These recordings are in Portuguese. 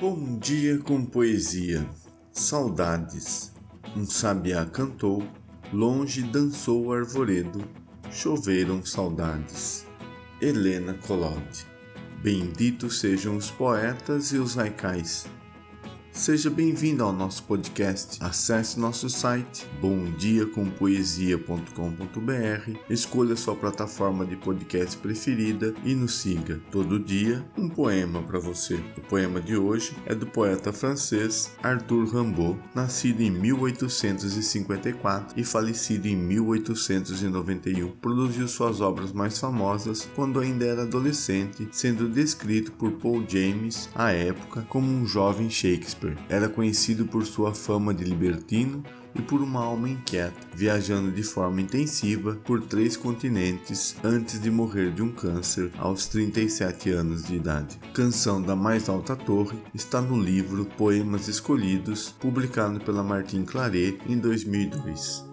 Bom dia com poesia, saudades. Um sabiá cantou, longe dançou o arvoredo, choveram saudades. Helena Collodi. Benditos sejam os poetas e os haikais Seja bem-vindo ao nosso podcast. Acesse nosso site bomdiacompoesia.com.br, escolha sua plataforma de podcast preferida e nos siga. Todo dia, um poema para você. O poema de hoje é do poeta francês Arthur Rimbaud, nascido em 1854 e falecido em 1891. Produziu suas obras mais famosas quando ainda era adolescente, sendo descrito por Paul James à época como um jovem Shakespeare. Era conhecido por sua fama de libertino e por uma alma inquieta, viajando de forma intensiva por três continentes antes de morrer de um câncer aos 37 anos de idade. Canção da Mais Alta Torre está no livro Poemas Escolhidos, publicado pela Martin Claret em 2002.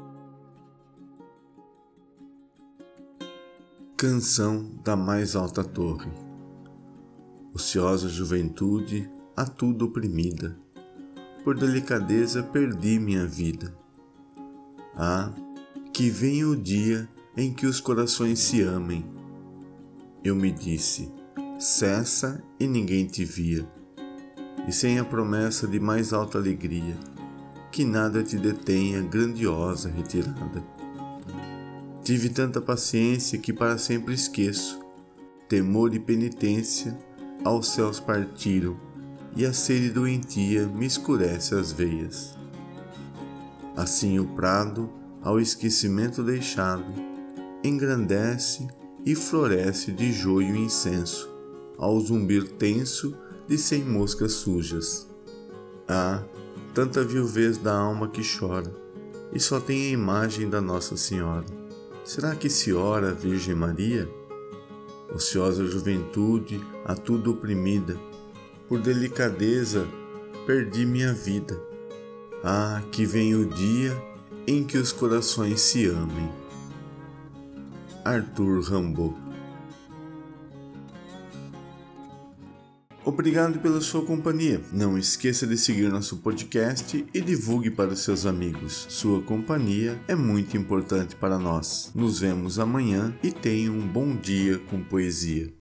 Canção da Mais Alta Torre Ociosa juventude, a tudo oprimida, por delicadeza perdi minha vida. Ah, que venha o dia em que os corações se amem. Eu me disse: cessa e ninguém te via, e sem a promessa de mais alta alegria, que nada te detenha grandiosa retirada. Tive tanta paciência que para sempre esqueço, temor e penitência aos céus partiram e a sede doentia me escurece as veias. Assim o prado, ao esquecimento deixado, engrandece e floresce de joio e incenso, ao zumbir tenso de cem moscas sujas. Ah, tanta viuvez da alma que chora, e só tem a imagem da Nossa Senhora. Será que se ora a Virgem Maria? Ociosa juventude, a tudo oprimida, por delicadeza perdi minha vida. Ah, que vem o dia em que os corações se amem. Arthur Rimbaud Obrigado pela sua companhia. Não esqueça de seguir nosso podcast e divulgue para seus amigos. Sua companhia é muito importante para nós. Nos vemos amanhã e tenha um bom dia com poesia.